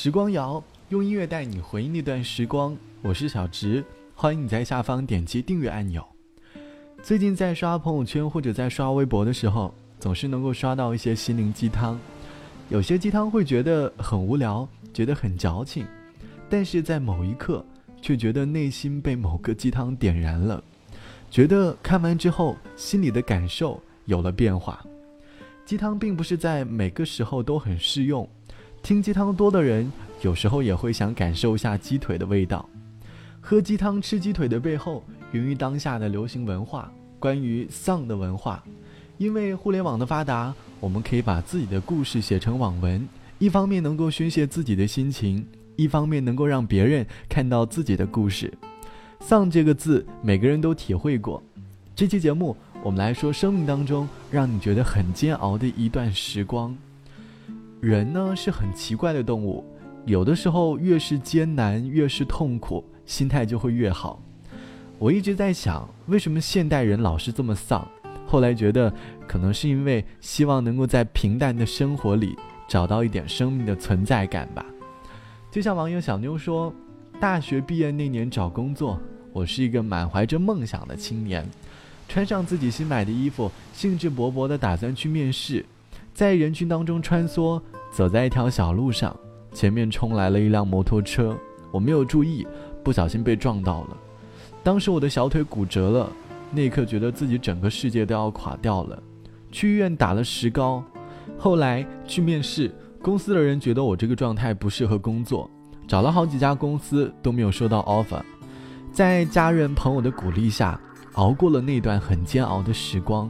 时光谣用音乐带你回忆那段时光，我是小直，欢迎你在下方点击订阅按钮。最近在刷朋友圈或者在刷微博的时候，总是能够刷到一些心灵鸡汤，有些鸡汤会觉得很无聊，觉得很矫情，但是在某一刻却觉得内心被某个鸡汤点燃了，觉得看完之后心里的感受有了变化。鸡汤并不是在每个时候都很适用，听鸡汤多的人，有时候也会想感受一下鸡腿的味道。喝鸡汤吃鸡腿的背后，源于当下的流行文化，关于丧的文化。因为互联网的发达，我们可以把自己的故事写成网文，一方面能够宣泄自己的心情，一方面能够让别人看到自己的故事。丧这个字，每个人都体会过。这期节目。我们来说，生命当中让你觉得很煎熬的一段时光。人呢是很奇怪的动物，有的时候越是艰难，越是痛苦，心态就会越好。我一直在想，为什么现代人老是这么丧？后来觉得，可能是因为希望能够在平淡的生活里找到一点生命的存在感吧。就像网友小妞说：“大学毕业那年找工作，我是一个满怀着梦想的青年。”穿上自己新买的衣服，兴致勃勃地打算去面试，在人群当中穿梭，走在一条小路上，前面冲来了一辆摩托车，我没有注意，不小心被撞到了，当时我的小腿骨折了，那一刻觉得自己整个世界都要垮掉了，去医院打了石膏，后来去面试，公司的人觉得我这个状态不适合工作，找了好几家公司都没有收到 offer，在家人朋友的鼓励下。熬过了那段很煎熬的时光，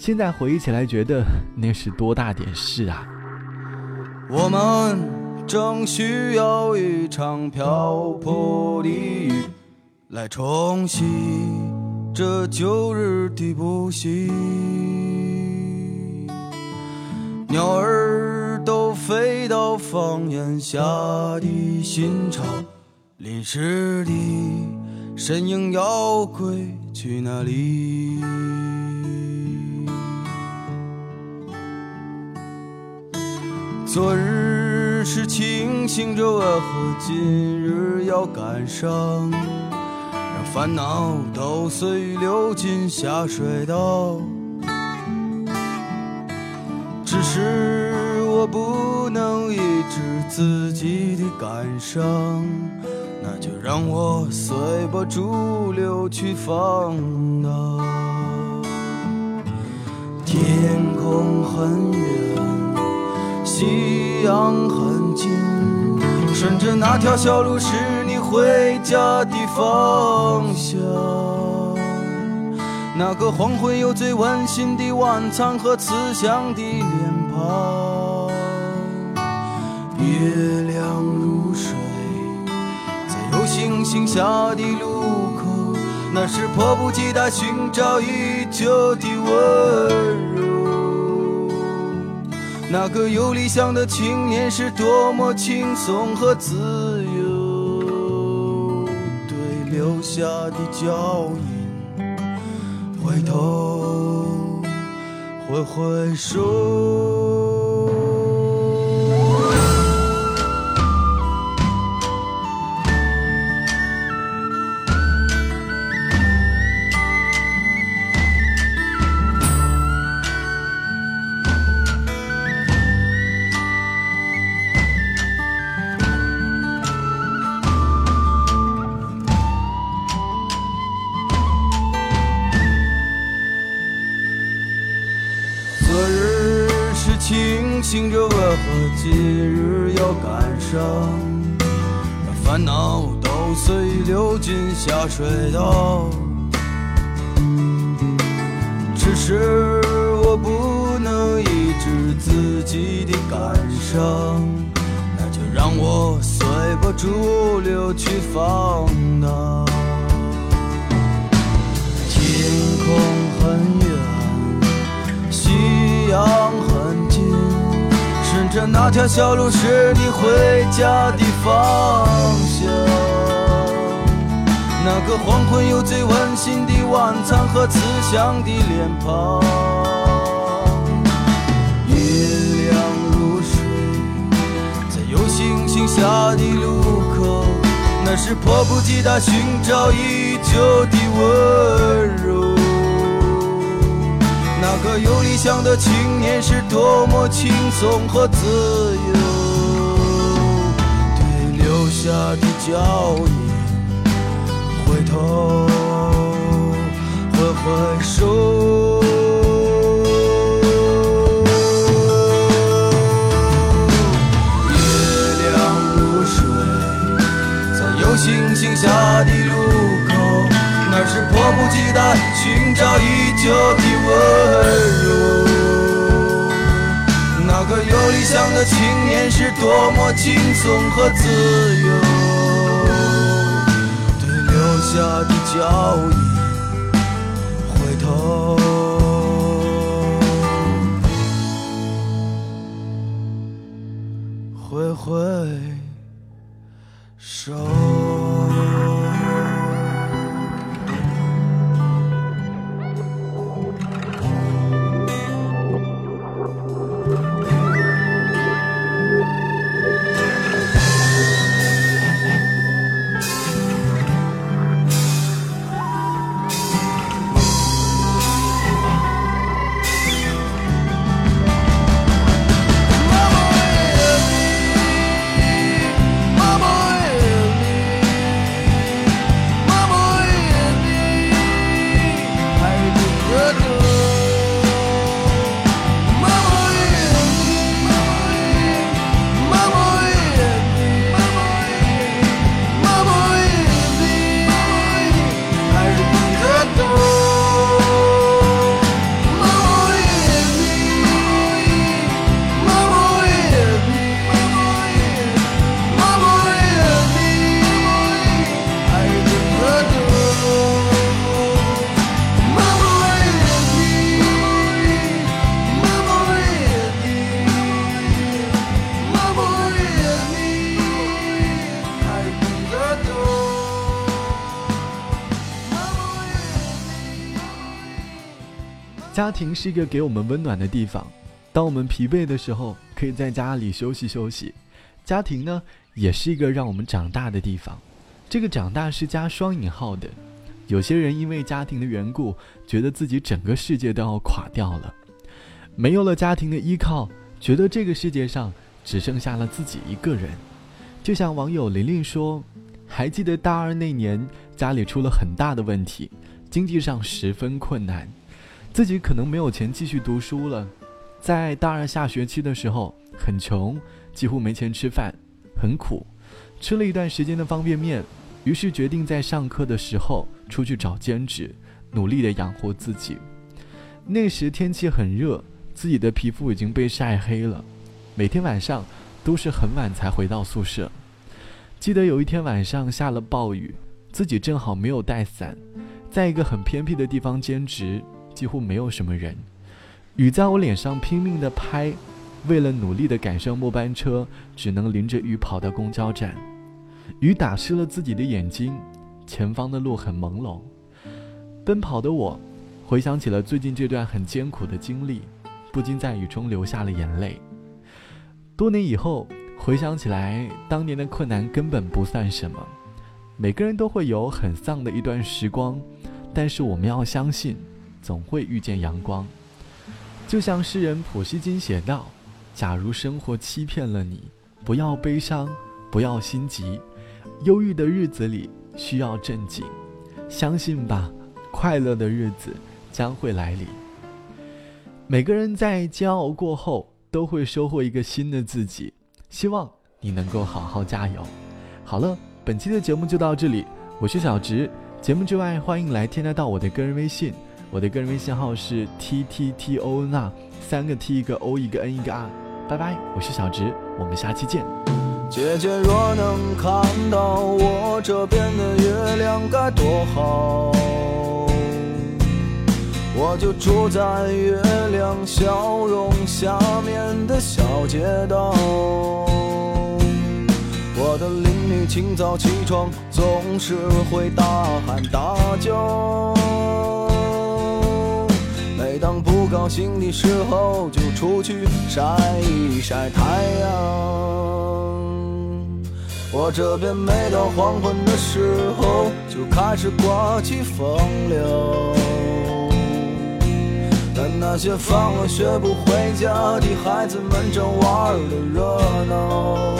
现在回忆起来，觉得那是多大点事啊！我们正需要一场瓢泼的雨，来冲洗这旧日的不幸。鸟儿都飞到房檐下的新巢，淋湿的身影要归。去哪里？昨日是清醒着，为何今日要感伤？让烦恼都随雨流进下水道。只是我不能抑制自己的感伤。那就让我随波逐流去放荡。天空很远，夕阳很近，顺着那条小路是你回家的方向。那个黄昏有最温馨的晚餐和慈祥的脸庞，月亮如水。在有星星下的路口，那是迫不及待寻找已久的温柔。那个有理想的青年是多么轻松和自由，对留下的脚印，回头挥挥手。醒着，为何今日要感伤？让烦恼都随流进下水道。只是我不能抑制自己的感伤，那就让我随波逐流去放荡。天空很远，夕阳很。那条小路是你回家的方向，那个黄昏有最温馨的晚餐和慈祥的脸庞。月亮如水，在有星星下的路口，那是迫不及待寻找已久的温柔。一个有理想的青年是多么轻松和自由，对留下的脚印回头挥挥手。多么轻松和自由，对留下的脚印回头挥挥手。家庭是一个给我们温暖的地方，当我们疲惫的时候，可以在家里休息休息。家庭呢，也是一个让我们长大的地方。这个长大是加双引号的。有些人因为家庭的缘故，觉得自己整个世界都要垮掉了，没有了家庭的依靠，觉得这个世界上只剩下了自己一个人。就像网友玲玲说：“还记得大二那年，家里出了很大的问题，经济上十分困难。”自己可能没有钱继续读书了，在大二下学期的时候很穷，几乎没钱吃饭，很苦，吃了一段时间的方便面，于是决定在上课的时候出去找兼职，努力的养活自己。那时天气很热，自己的皮肤已经被晒黑了，每天晚上都是很晚才回到宿舍。记得有一天晚上下了暴雨，自己正好没有带伞，在一个很偏僻的地方兼职。几乎没有什么人，雨在我脸上拼命的拍，为了努力的赶上末班车，只能淋着雨跑到公交站。雨打湿了自己的眼睛，前方的路很朦胧。奔跑的我，回想起了最近这段很艰苦的经历，不禁在雨中流下了眼泪。多年以后回想起来，当年的困难根本不算什么。每个人都会有很丧的一段时光，但是我们要相信。总会遇见阳光，就像诗人普希金写道：“假如生活欺骗了你，不要悲伤，不要心急，忧郁的日子里需要镇静，相信吧，快乐的日子将会来临。”每个人在煎熬过后，都会收获一个新的自己。希望你能够好好加油。好了，本期的节目就到这里，我是小直。节目之外，欢迎来添加到我的个人微信。我的个人微信号是 t t t o n r，三个 t 一个 o 一个 n 一个 r，拜拜，我是小直，我们下期见。姐姐若能看到我这边的月亮该多好，我就住在月亮笑容下面的小街道。我的邻居清早起床总是会大喊大叫。高兴的时候，就出去晒一晒太阳。我这边每到黄昏的时候，就开始刮起风流。但那些放了学不回家的孩子们正玩的热闹。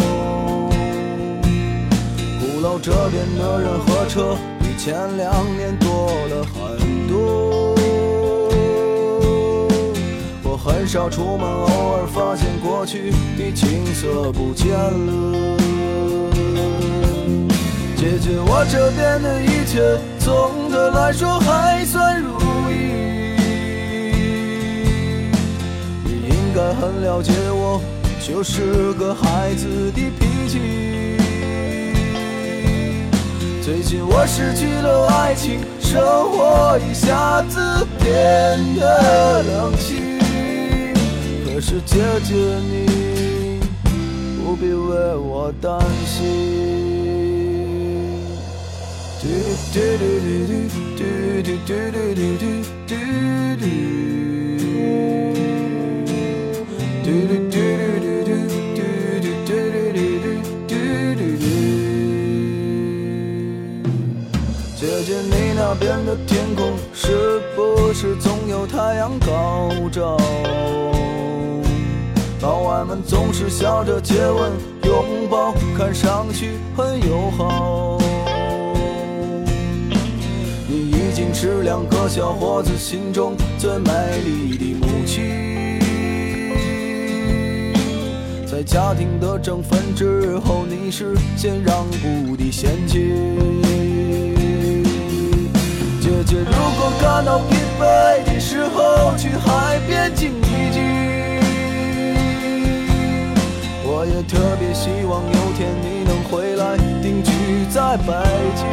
鼓楼这边的人和车比前两年多了很很少出门，偶尔发现过去的景色不见了。姐姐，我这边的一切总的来说还算如意。你应该很了解我，就是个孩子的脾气。最近我失去了爱情，生活一下子变得冷清。可是姐姐你不必为我担心。姐姐，你那边的天空是不是总有太阳高照？老外们总是笑着接吻、拥抱，看上去很友好。你已经是两个小伙子心中最美丽的母亲，在家庭的争分之后，你是先让步的先妻。姐姐，如果感到疲惫的时候，去海边静我也特别希望有天你能回来定居在北京。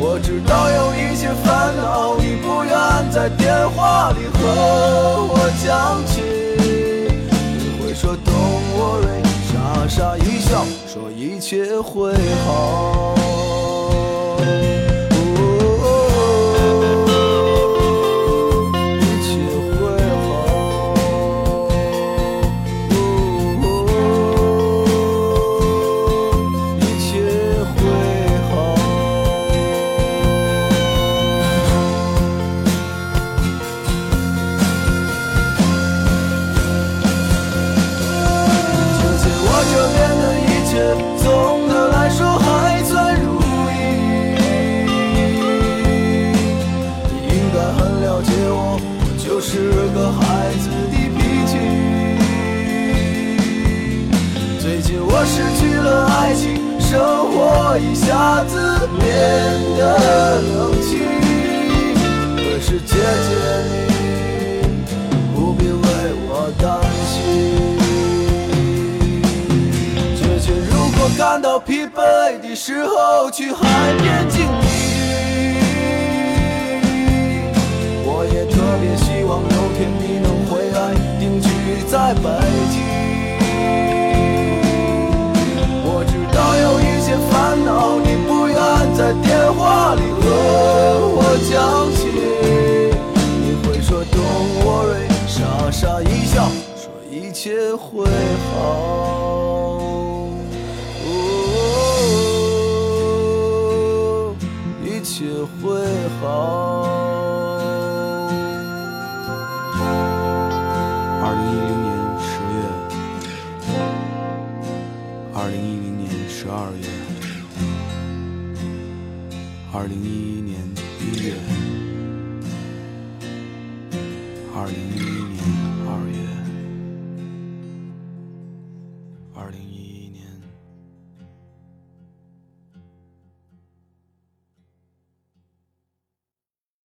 我知道有一些烦恼，你不愿在电话里和我讲起。你会说 Don't worry，傻傻一笑，说一切会好。一下子变得冷清，可是姐姐你不必为我担心。姐姐如果感到疲惫的时候，去海边静一静。我也特别希望有天你能回来定居在北京。在电话里和我讲起，你会说 Don't worry，傻傻一笑，说一切会好，一切会好。二零一零年十月，二零一零年十二月。二零一一年一月，二零一，